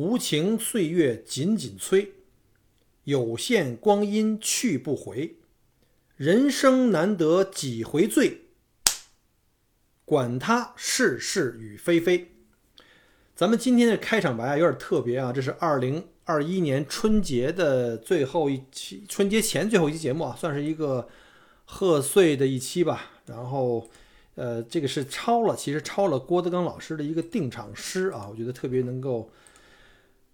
无情岁月紧紧催，有限光阴去不回。人生难得几回醉，管他是是与非非。咱们今天的开场白啊，有点特别啊，这是二零二一年春节的最后一期，春节前最后一期节目啊，算是一个贺岁的一期吧。然后，呃，这个是抄了，其实抄了郭德纲老师的一个定场诗啊，我觉得特别能够，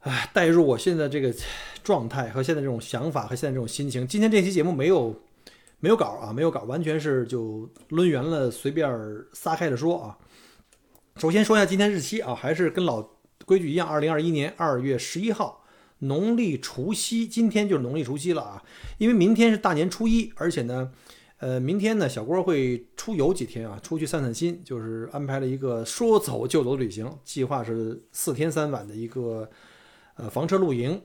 哎，带入我现在这个状态和现在这种想法和现在这种心情。今天这期节目没有。没有稿啊，没有稿，完全是就抡圆了，随便撒开的说啊。首先说一下今天日期啊，还是跟老规矩一样，二零二一年二月十一号，农历除夕，今天就是农历除夕了啊。因为明天是大年初一，而且呢，呃，明天呢，小郭会出游几天啊，出去散散心，就是安排了一个说走就走的旅行，计划是四天三晚的一个呃房车露营。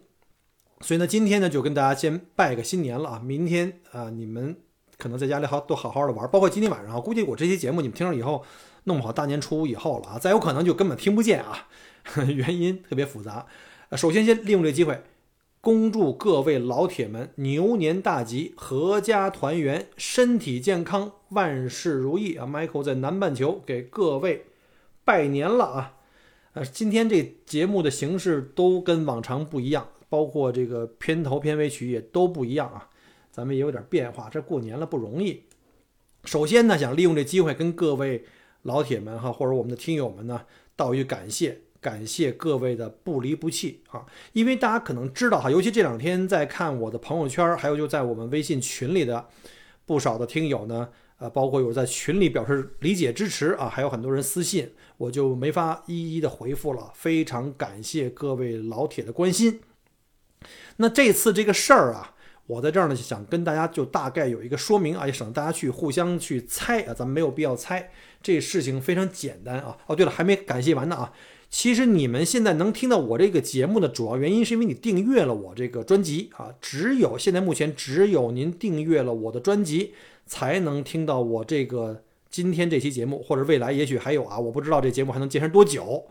所以呢，今天呢就跟大家先拜个新年了啊！明天啊，你们可能在家里好都好好的玩，包括今天晚上啊，估计我这期节目你们听了以后，弄不好大年初五以后了啊，再有可能就根本听不见啊，原因特别复杂。首先先利用这个机会，恭祝各位老铁们牛年大吉，阖家团圆，身体健康，万事如意啊！Michael 在南半球给各位拜年了啊！呃，今天这节目的形式都跟往常不一样。包括这个片头片尾曲也都不一样啊，咱们也有点变化。这过年了不容易。首先呢，想利用这机会跟各位老铁们哈，或者我们的听友们呢，道一句感谢，感谢各位的不离不弃啊。因为大家可能知道哈，尤其这两天在看我的朋友圈，还有就在我们微信群里的不少的听友呢，啊，包括有在群里表示理解支持啊，还有很多人私信，我就没法一一的回复了。非常感谢各位老铁的关心。那这次这个事儿啊，我在这儿呢，想跟大家就大概有一个说明啊，也省得大家去互相去猜啊，咱们没有必要猜，这事情非常简单啊。哦，对了，还没感谢完呢啊。其实你们现在能听到我这个节目的主要原因，是因为你订阅了我这个专辑啊。只有现在目前只有您订阅了我的专辑，才能听到我这个今天这期节目，或者未来也许还有啊，我不知道这节目还能坚持多久。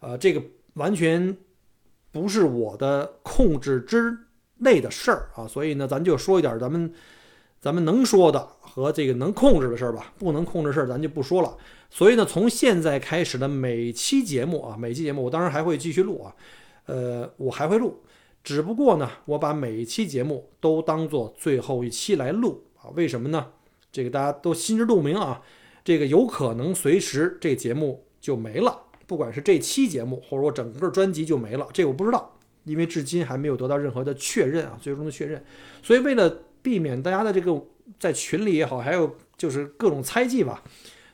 呃，这个完全。不是我的控制之内的事儿啊，所以呢，咱就说一点咱们咱们能说的和这个能控制的事儿吧。不能控制事儿，咱就不说了。所以呢，从现在开始的每期节目啊，每期节目我当然还会继续录啊，呃，我还会录，只不过呢，我把每一期节目都当做最后一期来录啊。为什么呢？这个大家都心知肚明啊，这个有可能随时这节目就没了。不管是这期节目，或者我整个专辑就没了，这我不知道，因为至今还没有得到任何的确认啊，最终的确认。所以为了避免大家的这个在群里也好，还有就是各种猜忌吧，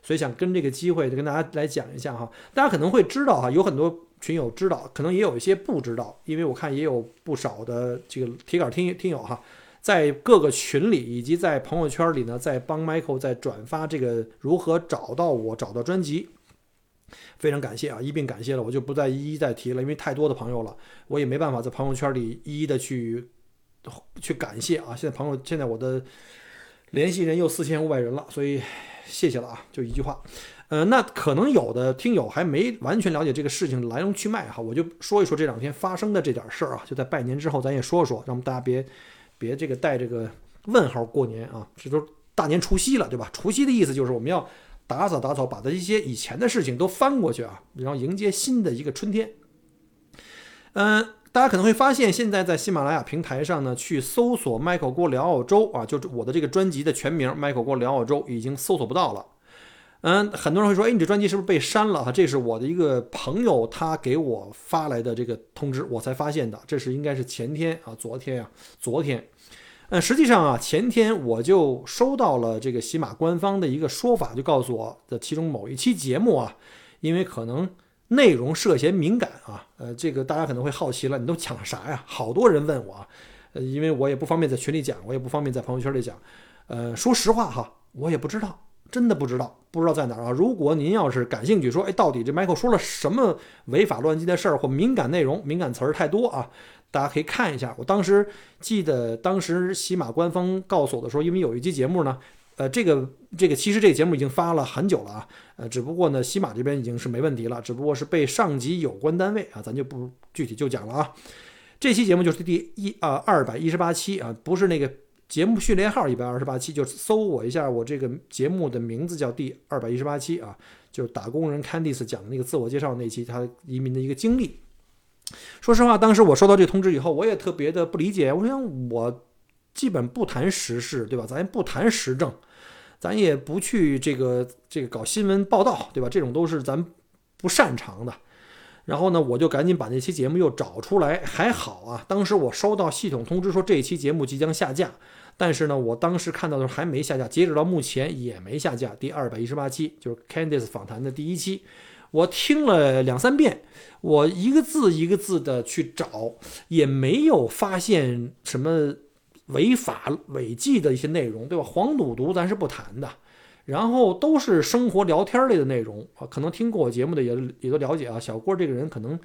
所以想跟这个机会就跟大家来讲一下哈。大家可能会知道哈，有很多群友知道，可能也有一些不知道，因为我看也有不少的这个铁杆听听友哈，在各个群里以及在朋友圈里呢，在帮 Michael 在转发这个如何找到我，找到专辑。非常感谢啊，一并感谢了，我就不再一一再提了，因为太多的朋友了，我也没办法在朋友圈里一一的去去感谢啊。现在朋友，现在我的联系人又四千五百人了，所以谢谢了啊，就一句话。呃，那可能有的听友还没完全了解这个事情来龙去脉哈，我就说一说这两天发生的这点事儿啊，就在拜年之后，咱也说说，让我们大家别别这个带这个问号过年啊，这都大年除夕了，对吧？除夕的意思就是我们要。打扫打扫，把这一些以前的事情都翻过去啊，然后迎接新的一个春天。嗯，大家可能会发现，现在在喜马拉雅平台上呢，去搜索 Michael 郭聊澳洲啊，就是我的这个专辑的全名 Michael 郭聊澳洲，已经搜索不到了。嗯，很多人会说，哎，你这专辑是不是被删了？哈，这是我的一个朋友他给我发来的这个通知，我才发现的。这是应该是前天啊，昨天呀，昨天。嗯，实际上啊，前天我就收到了这个喜马官方的一个说法，就告诉我的其中某一期节目啊，因为可能内容涉嫌敏感啊，呃，这个大家可能会好奇了，你都讲了啥呀？好多人问我，呃，因为我也不方便在群里讲，我也不方便在朋友圈里讲，呃，说实话哈，我也不知道，真的不知道，不知道在哪儿啊。如果您要是感兴趣，说，哎，到底这 Michael 说了什么违法乱纪的事儿或敏感内容、敏感词儿太多啊？大家可以看一下，我当时记得，当时喜马官方告诉我的时候，因为有一期节目呢，呃，这个这个其实这个节目已经发了很久了啊，呃，只不过呢，喜马这边已经是没问题了，只不过是被上级有关单位啊，咱就不具体就讲了啊。这期节目就是第一啊二百一十八期啊，不是那个节目序列号一百二十八期，就搜我一下，我这个节目的名字叫第二百一十八期啊，就是打工人 Candice 讲的那个自我介绍那期，他移民的一个经历。说实话，当时我收到这个通知以后，我也特别的不理解，我想我基本不谈时事，对吧？咱也不谈时政。咱也不去这个这个搞新闻报道，对吧？这种都是咱不擅长的。然后呢，我就赶紧把那期节目又找出来。还好啊，当时我收到系统通知说这期节目即将下架，但是呢，我当时看到的时候还没下架，截止到目前也没下架。第二百一十八期就是 Candice 访谈的第一期，我听了两三遍，我一个字一个字的去找，也没有发现什么。违法违纪的一些内容，对吧？黄赌毒咱是不谈的，然后都是生活聊天类的内容啊。可能听过我节目的也也都了解啊。小郭这个人可能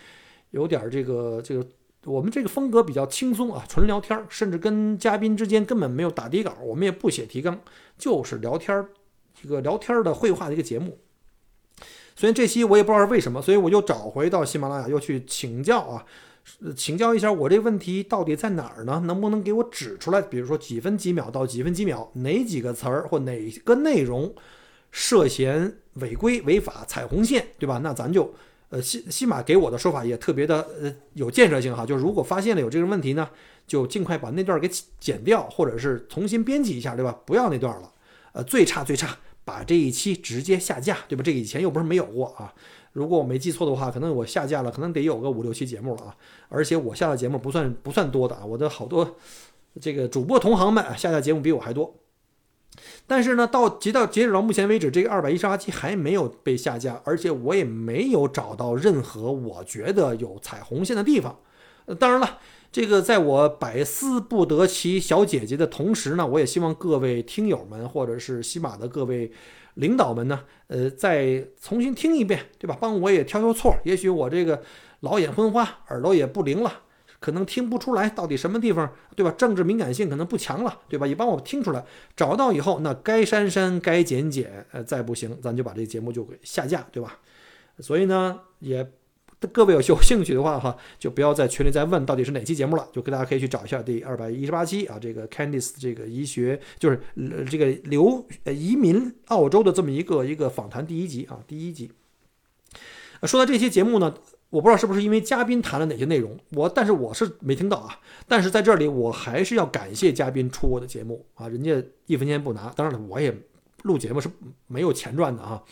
有点这个这个，我们这个风格比较轻松啊，纯聊天，甚至跟嘉宾之间根本没有打底稿，我们也不写提纲，就是聊天，这个聊天的绘画的一个节目。所以这期我也不知道是为什么，所以我又找回到喜马拉雅，又去请教啊。请教一下，我这问题到底在哪儿呢？能不能给我指出来？比如说几分几秒到几分几秒，哪几个词儿或哪个内容涉嫌违规违法踩红线，对吧？那咱就呃，西西马给我的说法也特别的呃有建设性哈。就是如果发现了有这个问题呢，就尽快把那段给剪掉，或者是重新编辑一下，对吧？不要那段了。呃，最差最差，把这一期直接下架，对吧？这个以前又不是没有过啊。如果我没记错的话，可能我下架了，可能得有个五六期节目了啊！而且我下的节目不算不算多的啊，我的好多这个主播同行们下架节目比我还多。但是呢，到截到截止到目前为止，这个二百一十八期还没有被下架，而且我也没有找到任何我觉得有踩红线的地方。当然了，这个在我百思不得其小姐姐的同时呢，我也希望各位听友们或者是喜马的各位。领导们呢，呃，再重新听一遍，对吧？帮我也挑挑错。也许我这个老眼昏花，耳朵也不灵了，可能听不出来到底什么地方，对吧？政治敏感性可能不强了，对吧？也帮我听出来，找到以后，那该删删，该剪剪，呃，再不行，咱就把这节目就给下架，对吧？所以呢，也。各位有有兴趣的话哈，就不要在群里再问到底是哪期节目了，就跟大家可以去找一下第二百一十八期啊，这个 Candice 这个医学就是这个留移民澳洲的这么一个一个访谈第一集啊，第一集。说到这些节目呢，我不知道是不是因为嘉宾谈了哪些内容，我但是我是没听到啊。但是在这里我还是要感谢嘉宾出我的节目啊，人家一分钱不拿，当然了，我也录节目是没有钱赚的啊，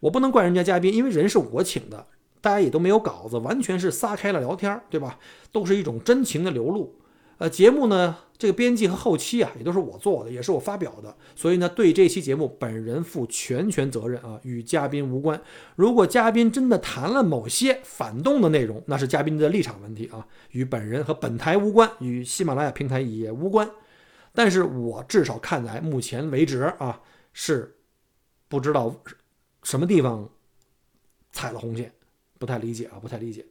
我不能怪人家嘉宾，因为人是我请的。大家也都没有稿子，完全是撒开了聊天，对吧？都是一种真情的流露。呃，节目呢，这个编辑和后期啊，也都是我做的，也是我发表的。所以呢，对这期节目本人负全权责任啊，与嘉宾无关。如果嘉宾真的谈了某些反动的内容，那是嘉宾的立场问题啊，与本人和本台无关，与喜马拉雅平台也无关。但是我至少看来，目前为止啊，是不知道什么地方踩了红线。不太理解啊，不太理解。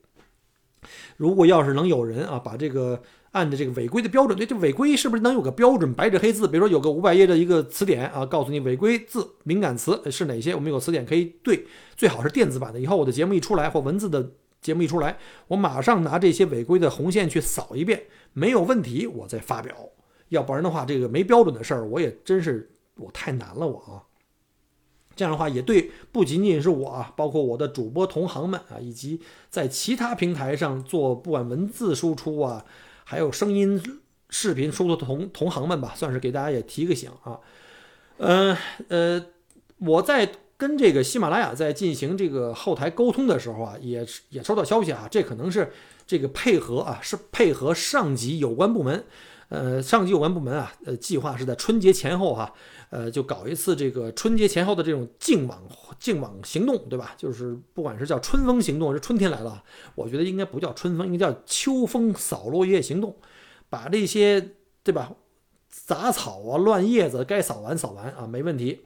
如果要是能有人啊，把这个按的这个违规的标准，对这违规是不是能有个标准，白纸黑字，比如说有个五百页的一个词典啊，告诉你违规字、敏感词是哪些？我们有词典可以对，最好是电子版的。以后我的节目一出来，或文字的节目一出来，我马上拿这些违规的红线去扫一遍，没有问题，我再发表。要不然的话，这个没标准的事儿，我也真是我太难了，我啊。这样的话也对，不仅仅是我啊，包括我的主播同行们啊，以及在其他平台上做不管文字输出啊，还有声音、视频输出的同同行们吧，算是给大家也提个醒啊。呃呃，我在跟这个喜马拉雅在进行这个后台沟通的时候啊，也也收到消息啊，这可能是这个配合啊，是配合上级有关部门，呃，上级有关部门啊，呃，计划是在春节前后哈。呃，就搞一次这个春节前后的这种净网净网行动，对吧？就是不管是叫春风行动，是春天来了，我觉得应该不叫春风，应该叫秋风扫落叶行动，把这些对吧杂草啊、乱叶子该扫完扫完啊，没问题。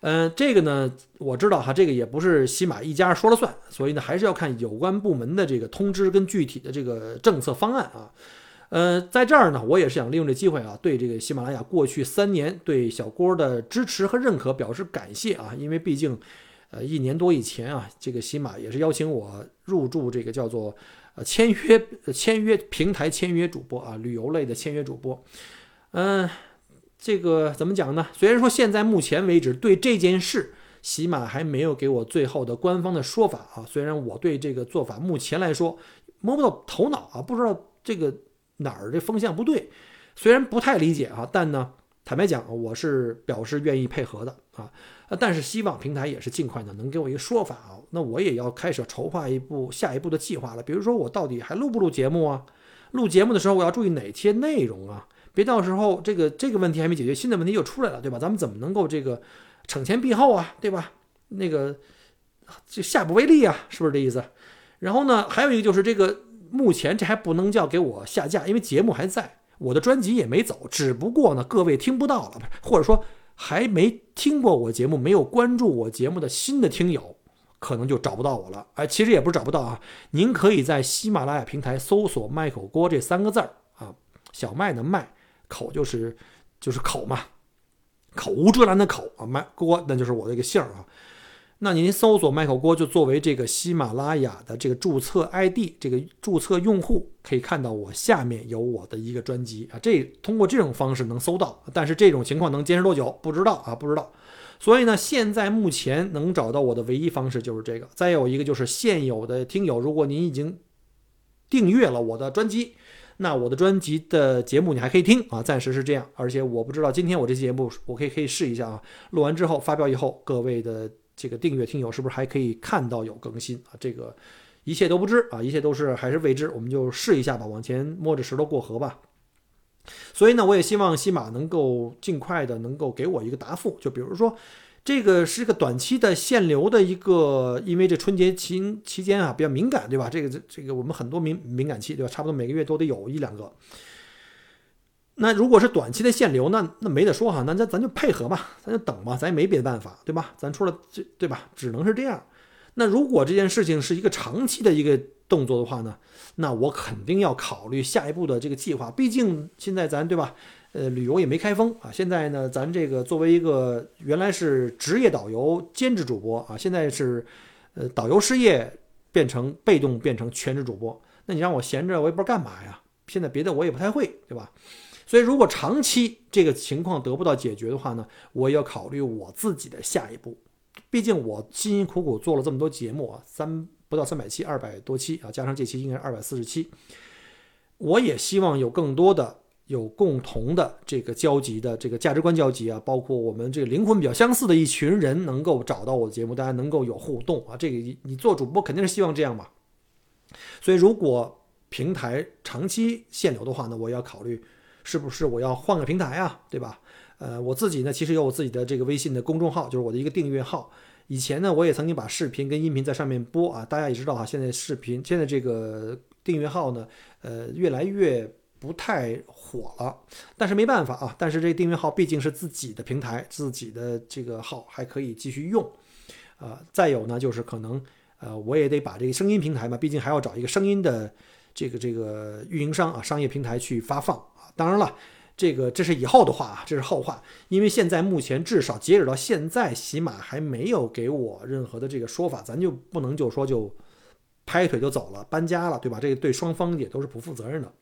嗯，这个呢，我知道哈，这个也不是喜马一家说了算，所以呢，还是要看有关部门的这个通知跟具体的这个政策方案啊。呃，在这儿呢，我也是想利用这机会啊，对这个喜马拉雅过去三年对小郭的支持和认可表示感谢啊，因为毕竟，呃，一年多以前啊，这个喜马也是邀请我入驻这个叫做呃签约签约平台签约主播啊，旅游类的签约主播。嗯，这个怎么讲呢？虽然说现在目前为止对这件事，喜马还没有给我最后的官方的说法啊。虽然我对这个做法目前来说摸不到头脑啊，不知道这个。哪儿这风向不对？虽然不太理解啊，但呢，坦白讲，我是表示愿意配合的啊。但是希望平台也是尽快的能给我一个说法啊。那我也要开始筹划一步下一步的计划了。比如说，我到底还录不录节目啊？录节目的时候我要注意哪些内容啊？别到时候这个这个问题还没解决，新的问题又出来了，对吧？咱们怎么能够这个惩前毖后啊？对吧？那个就下不为例啊，是不是这意思？然后呢，还有一个就是这个。目前这还不能叫给我下架，因为节目还在，我的专辑也没走，只不过呢，各位听不到了，或者说还没听过我节目、没有关注我节目的新的听友，可能就找不到我了。哎，其实也不是找不到啊，您可以在喜马拉雅平台搜索“麦口锅”这三个字儿啊，小麦的麦，口就是就是口嘛，口无遮拦的口啊，麦锅那就是我的一个姓儿啊。那您搜索麦口锅，就作为这个喜马拉雅的这个注册 ID，这个注册用户可以看到我下面有我的一个专辑啊，这通过这种方式能搜到，但是这种情况能坚持多久不知道啊，不知道。所以呢，现在目前能找到我的唯一方式就是这个。再有一个就是现有的听友，如果您已经订阅了我的专辑，那我的专辑的节目你还可以听啊，暂时是这样。而且我不知道今天我这期节目，我可以可以试一下啊，录完之后发表以后，各位的。这个订阅听友是不是还可以看到有更新啊？这个一切都不知啊，一切都是还是未知，我们就试一下吧，往前摸着石头过河吧。所以呢，我也希望西马能够尽快的能够给我一个答复，就比如说这个是一个短期的限流的一个，因为这春节期期间啊比较敏感，对吧？这个这这个我们很多敏敏感期，对吧？差不多每个月都得有一两个。那如果是短期的限流，那那没得说哈，那咱咱就配合吧，咱就等吧，咱也没别的办法，对吧？咱除了这，对吧？只能是这样。那如果这件事情是一个长期的一个动作的话呢，那我肯定要考虑下一步的这个计划。毕竟现在咱对吧？呃，旅游也没开封啊。现在呢，咱这个作为一个原来是职业导游、兼职主播啊，现在是呃导游失业变成被动变成全职主播。那你让我闲着，我也不知道干嘛呀。现在别的我也不太会，对吧？所以，如果长期这个情况得不到解决的话呢，我也要考虑我自己的下一步。毕竟我辛辛苦苦做了这么多节目啊，三不到三百期，二百多期啊，加上这期应该是二百四十七。我也希望有更多的有共同的这个交集的这个价值观交集啊，包括我们这个灵魂比较相似的一群人能够找到我的节目，大家能够有互动啊。这个你做主播肯定是希望这样嘛。所以，如果平台长期限流的话呢，我要考虑。是不是我要换个平台啊？对吧？呃，我自己呢，其实有我自己的这个微信的公众号，就是我的一个订阅号。以前呢，我也曾经把视频跟音频在上面播啊。大家也知道哈，现在视频现在这个订阅号呢，呃，越来越不太火了。但是没办法啊，但是这订阅号毕竟是自己的平台，自己的这个号还可以继续用。啊，再有呢，就是可能呃，我也得把这个声音平台嘛，毕竟还要找一个声音的这个这个运营商啊，商业平台去发放啊。当然了，这个这是以后的话啊，这是后话。因为现在目前至少截止到现在，喜马还没有给我任何的这个说法，咱就不能就说就拍腿就走了，搬家了，对吧？这个对双方也都是不负责任的。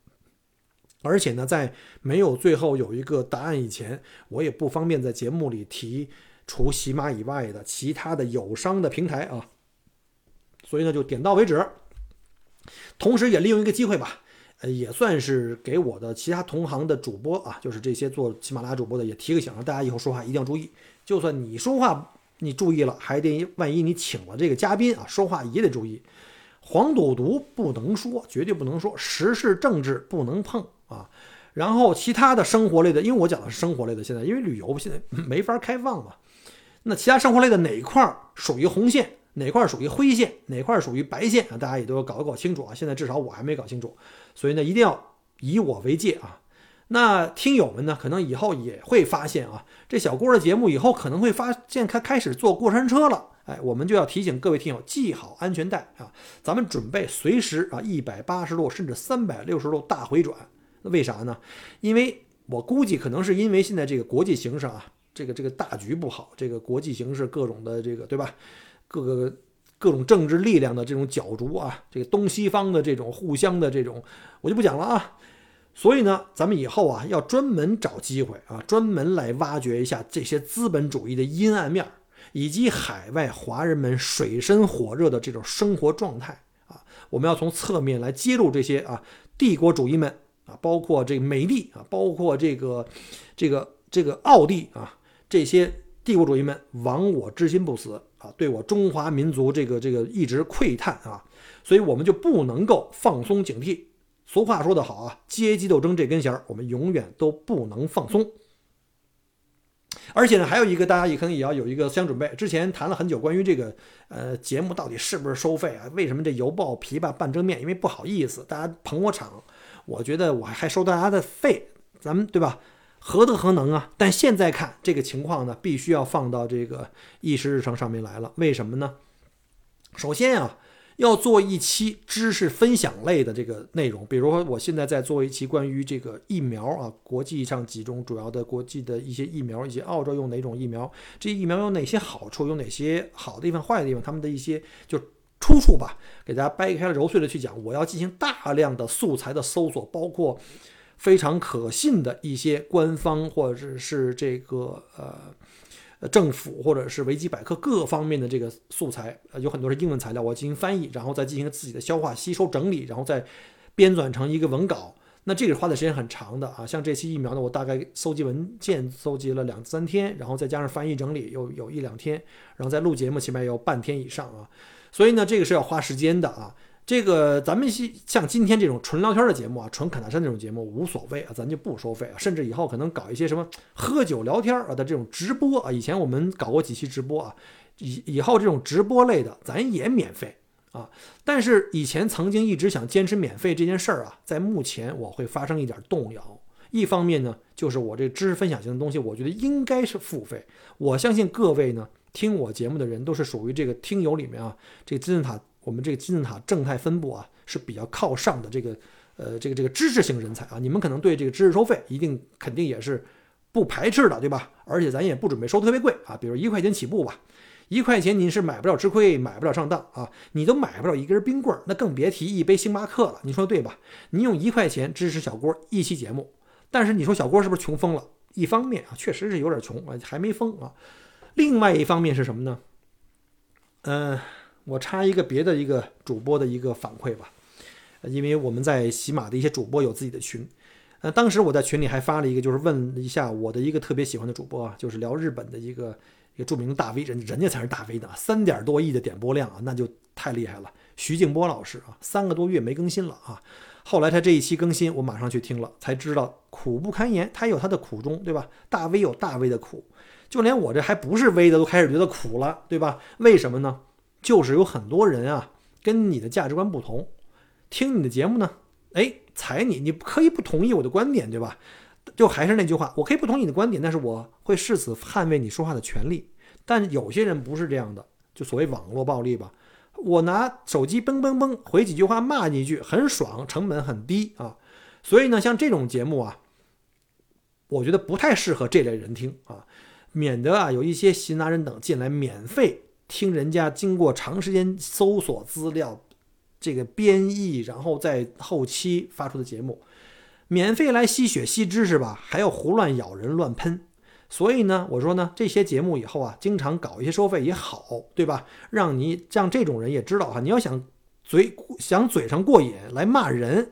而且呢，在没有最后有一个答案以前，我也不方便在节目里提除喜马以外的其他的友商的平台啊。所以呢，就点到为止。同时也利用一个机会吧。呃，也算是给我的其他同行的主播啊，就是这些做喜马拉雅主播的也提个醒，让大家以后说话一定要注意。就算你说话你注意了，还得万一你请了这个嘉宾啊，说话也得注意。黄赌毒不能说，绝对不能说；时事政治不能碰啊。然后其他的生活类的，因为我讲的是生活类的，现在因为旅游现在没法开放嘛。那其他生活类的哪一块属于红线？哪块属于灰线，哪块属于白线啊？大家也都要搞搞清楚啊！现在至少我还没搞清楚，所以呢，一定要以我为戒啊。那听友们呢，可能以后也会发现啊，这小郭的节目以后可能会发现开开始坐过山车了。哎，我们就要提醒各位听友系好安全带啊，咱们准备随时啊一百八十度甚至三百六十度大回转。那为啥呢？因为我估计可能是因为现在这个国际形势啊，这个这个大局不好，这个国际形势各种的这个对吧？各个各种政治力量的这种角逐啊，这个东西方的这种互相的这种，我就不讲了啊。所以呢，咱们以后啊要专门找机会啊，专门来挖掘一下这些资本主义的阴暗面，以及海外华人们水深火热的这种生活状态啊。我们要从侧面来揭露这些啊帝国主义们啊，包括这个美帝啊，包括这个这个这个奥地啊，这些帝国主义们亡我之心不死对我中华民族这个这个一直窥探啊，所以我们就不能够放松警惕。俗话说得好啊，阶级斗争这根弦儿，我们永远都不能放松。而且呢，还有一个大家也可能也要有一个思想准备。之前谈了很久关于这个呃节目到底是不是收费啊？为什么这犹抱琵琶半遮面？因为不好意思，大家捧我场，我觉得我还收大家的费，咱们对吧？何德何能啊？但现在看这个情况呢，必须要放到这个议事日程上面来了。为什么呢？首先啊。要做一期知识分享类的这个内容，比如说我现在在做一期关于这个疫苗啊，国际上几种主要的国际的一些疫苗，以及澳洲用哪种疫苗，这疫苗有哪些好处，有哪些好的地方、坏的地方，他们的一些就出处吧，给大家掰开了揉碎了去讲。我要进行大量的素材的搜索，包括非常可信的一些官方或者是这个呃。政府或者是维基百科各方面的这个素材，有很多是英文材料，我进行翻译，然后再进行自己的消化、吸收、整理，然后再编纂成一个文稿。那这个花的时间很长的啊。像这期疫苗呢，我大概搜集文件搜集了两三天，然后再加上翻译整理，又有一两天，然后再录节目，起码要半天以上啊。所以呢，这个是要花时间的啊。这个咱们像今天这种纯聊天的节目啊，纯侃大山这种节目无所谓啊，咱就不收费啊。甚至以后可能搞一些什么喝酒聊天啊的这种直播啊，以前我们搞过几期直播啊，以以后这种直播类的咱也免费啊。但是以前曾经一直想坚持免费这件事儿啊，在目前我会发生一点动摇。一方面呢，就是我这知识分享型的东西，我觉得应该是付费。我相信各位呢，听我节目的人都是属于这个听友里面啊，这金字塔。我们这个金字塔正态分布啊是比较靠上的这个，呃，这个这个知识型人才啊，你们可能对这个知识收费一定肯定也是不排斥的，对吧？而且咱也不准备收特别贵啊，比如一块钱起步吧，一块钱您是买不了吃亏，买不了上当啊，你都买不了一根冰棍儿，那更别提一杯星巴克了，你说对吧？你用一块钱支持小郭一期节目，但是你说小郭是不是穷疯了？一方面啊，确实是有点穷啊，还没疯啊，另外一方面是什么呢？嗯。我插一个别的一个主播的一个反馈吧，因为我们在喜马的一些主播有自己的群，呃，当时我在群里还发了一个，就是问一下我的一个特别喜欢的主播啊，就是聊日本的一个一个著名的大 V，人人家才是大 V 呢，三点多亿的点播量啊，那就太厉害了。徐静波老师啊，三个多月没更新了啊，后来他这一期更新，我马上去听了，才知道苦不堪言，他有他的苦衷，对吧？大 V 有大 V 的苦，就连我这还不是 V 的都开始觉得苦了，对吧？为什么呢？就是有很多人啊，跟你的价值观不同，听你的节目呢，哎，踩你，你可以不同意我的观点，对吧？就还是那句话，我可以不同意你的观点，但是我会誓死捍卫你说话的权利。但有些人不是这样的，就所谓网络暴力吧，我拿手机嘣嘣嘣回几句话，骂你一句，很爽，成本很低啊。所以呢，像这种节目啊，我觉得不太适合这类人听啊，免得啊有一些闲杂人等进来免费。听人家经过长时间搜索资料，这个编译，然后在后期发出的节目，免费来吸血吸知识吧，还要胡乱咬人乱喷。所以呢，我说呢，这些节目以后啊，经常搞一些收费也好，对吧？让你让这种人也知道哈，你要想嘴想嘴上过瘾来骂人，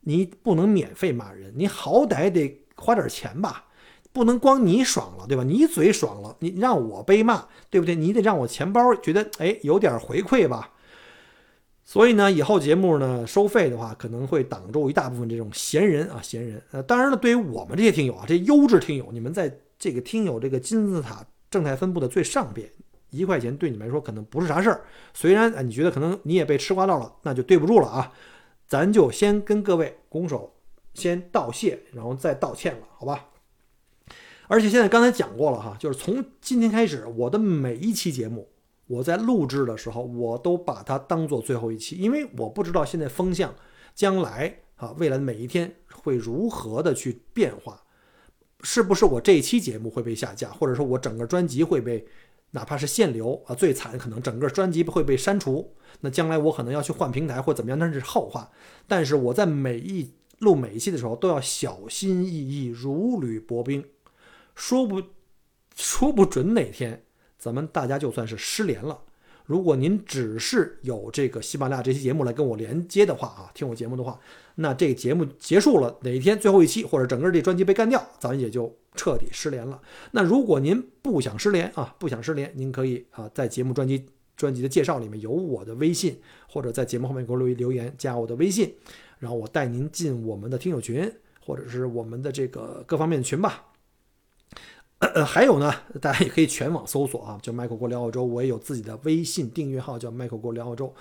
你不能免费骂人，你好歹得花点钱吧。不能光你爽了，对吧？你嘴爽了，你让我被骂，对不对？你得让我钱包觉得哎有点回馈吧。所以呢，以后节目呢收费的话，可能会挡住一大部分这种闲人啊，闲人。呃，当然了，对于我们这些听友啊，这优质听友，你们在这个听友这个金字塔正态分布的最上边，一块钱对你们来说可能不是啥事儿。虽然啊，你觉得可能你也被吃瓜到了，那就对不住了啊。咱就先跟各位拱手，先道谢，然后再道歉了，好吧？而且现在刚才讲过了哈，就是从今天开始，我的每一期节目，我在录制的时候，我都把它当做最后一期，因为我不知道现在风向将来啊，未来的每一天会如何的去变化？是不是我这一期节目会被下架，或者说我整个专辑会被，哪怕是限流啊，最惨可能整个专辑会被删除。那将来我可能要去换平台或怎么样，那是后话。但是我在每一录每一期的时候都要小心翼翼，如履薄冰，说不说不准哪天咱们大家就算是失联了。如果您只是有这个喜马拉雅这期节目来跟我连接的话啊，听我节目的话，那这个节目结束了，哪一天最后一期或者整个这专辑被干掉，咱也就彻底失联了。那如果您不想失联啊，不想失联，您可以啊在节目专辑专辑的介绍里面有我的微信，或者在节目后面给我留留言加我的微信，然后我带您进我们的听友群，或者是我们的这个各方面的群吧。呃，还有呢，大家也可以全网搜索啊，叫 Michael 国聊澳洲，我也有自己的微信订阅号，叫 Michael 国聊澳洲，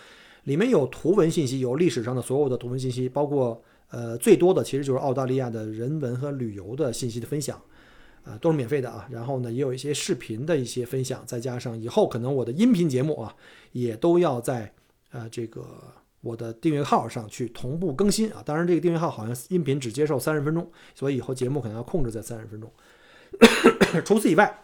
里面有图文信息，有历史上的所有的图文信息，包括呃最多的其实就是澳大利亚的人文和旅游的信息的分享，啊，都是免费的啊。然后呢，也有一些视频的一些分享，再加上以后可能我的音频节目啊，也都要在呃这个我的订阅号上去同步更新啊。当然，这个订阅号好像音频只接受三十分钟，所以以后节目可能要控制在三十分钟。除此以外，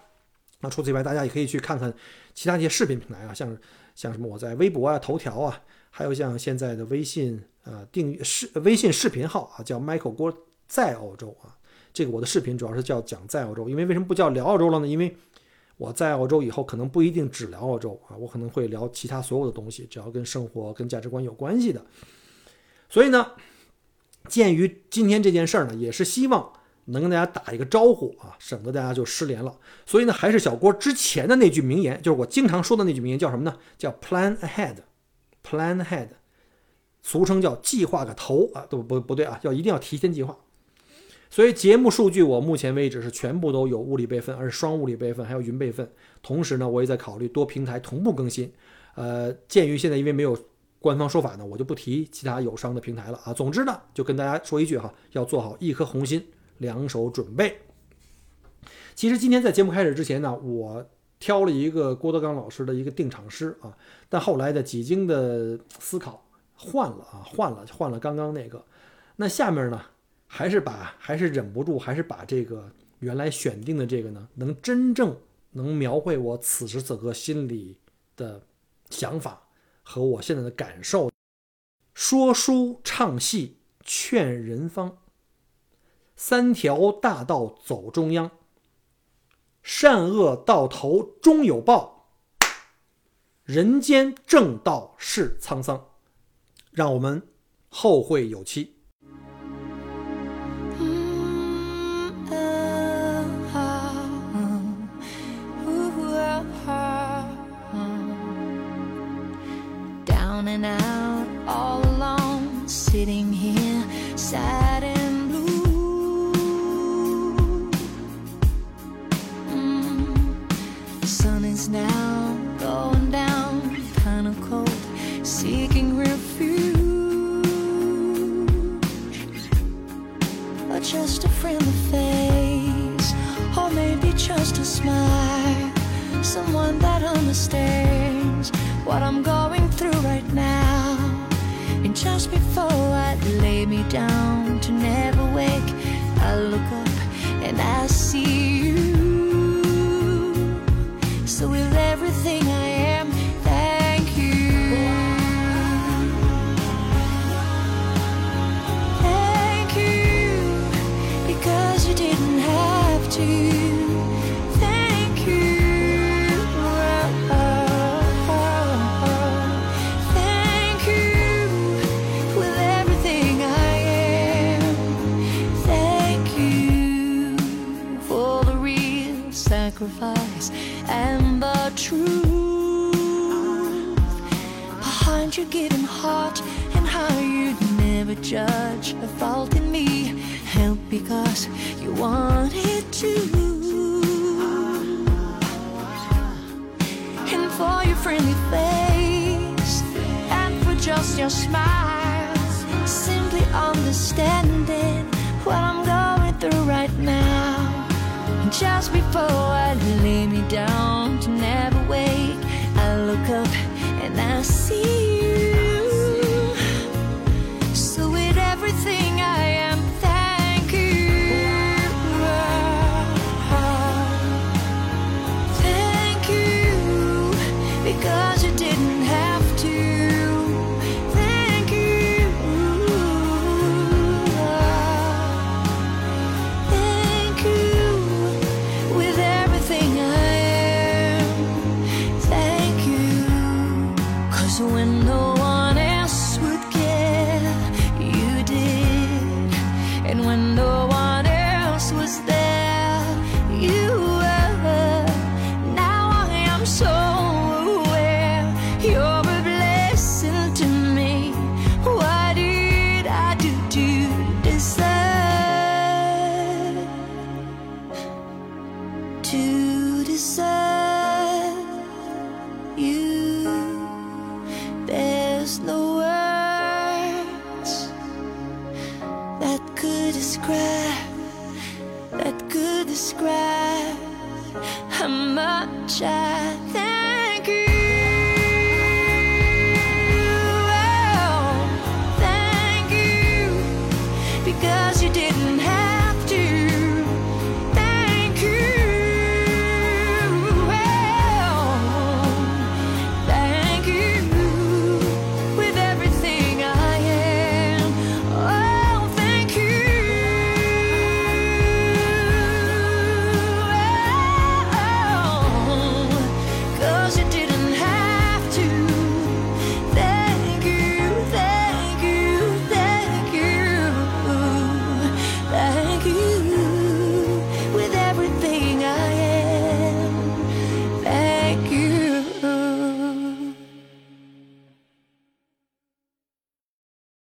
那除此以外，大家也可以去看看其他一些视频平台啊，像像什么我在微博啊、头条啊，还有像现在的微信呃订阅视微信视频号啊，叫 Michael 郭在澳洲啊。这个我的视频主要是叫讲在澳洲，因为为什么不叫聊澳洲了呢？因为我在澳洲以后可能不一定只聊澳洲啊，我可能会聊其他所有的东西，只要跟生活、跟价值观有关系的。所以呢，鉴于今天这件事儿呢，也是希望。能跟大家打一个招呼啊，省得大家就失联了。所以呢，还是小郭之前的那句名言，就是我经常说的那句名言，叫什么呢？叫 “plan ahead”，“plan ahead”，俗称叫计划个头啊，都不不对啊，要一定要提前计划。所以节目数据我目前为止是全部都有物理备份，而且双物理备份还有云备份。同时呢，我也在考虑多平台同步更新。呃，鉴于现在因为没有官方说法呢，我就不提其他友商的平台了啊。总之呢，就跟大家说一句哈，要做好一颗红心。两手准备。其实今天在节目开始之前呢，我挑了一个郭德纲老师的一个定场诗啊，但后来的几经的思考换了啊，换了换了刚刚那个。那下面呢，还是把还是忍不住，还是把这个原来选定的这个呢，能真正能描绘我此时此刻心里的想法和我现在的感受。说书唱戏劝人方。三条大道走中央，善恶到头终有报，人间正道是沧桑，让我们后会有期。Someone that understands what I'm going through right now. And just before I lay me down to never wake, I look up and I see judge a fault in me. Help because you wanted to. And for your friendly face and for just your smile simply understanding what I'm going through right now. Just before I lay me down to never wake, I look up and I see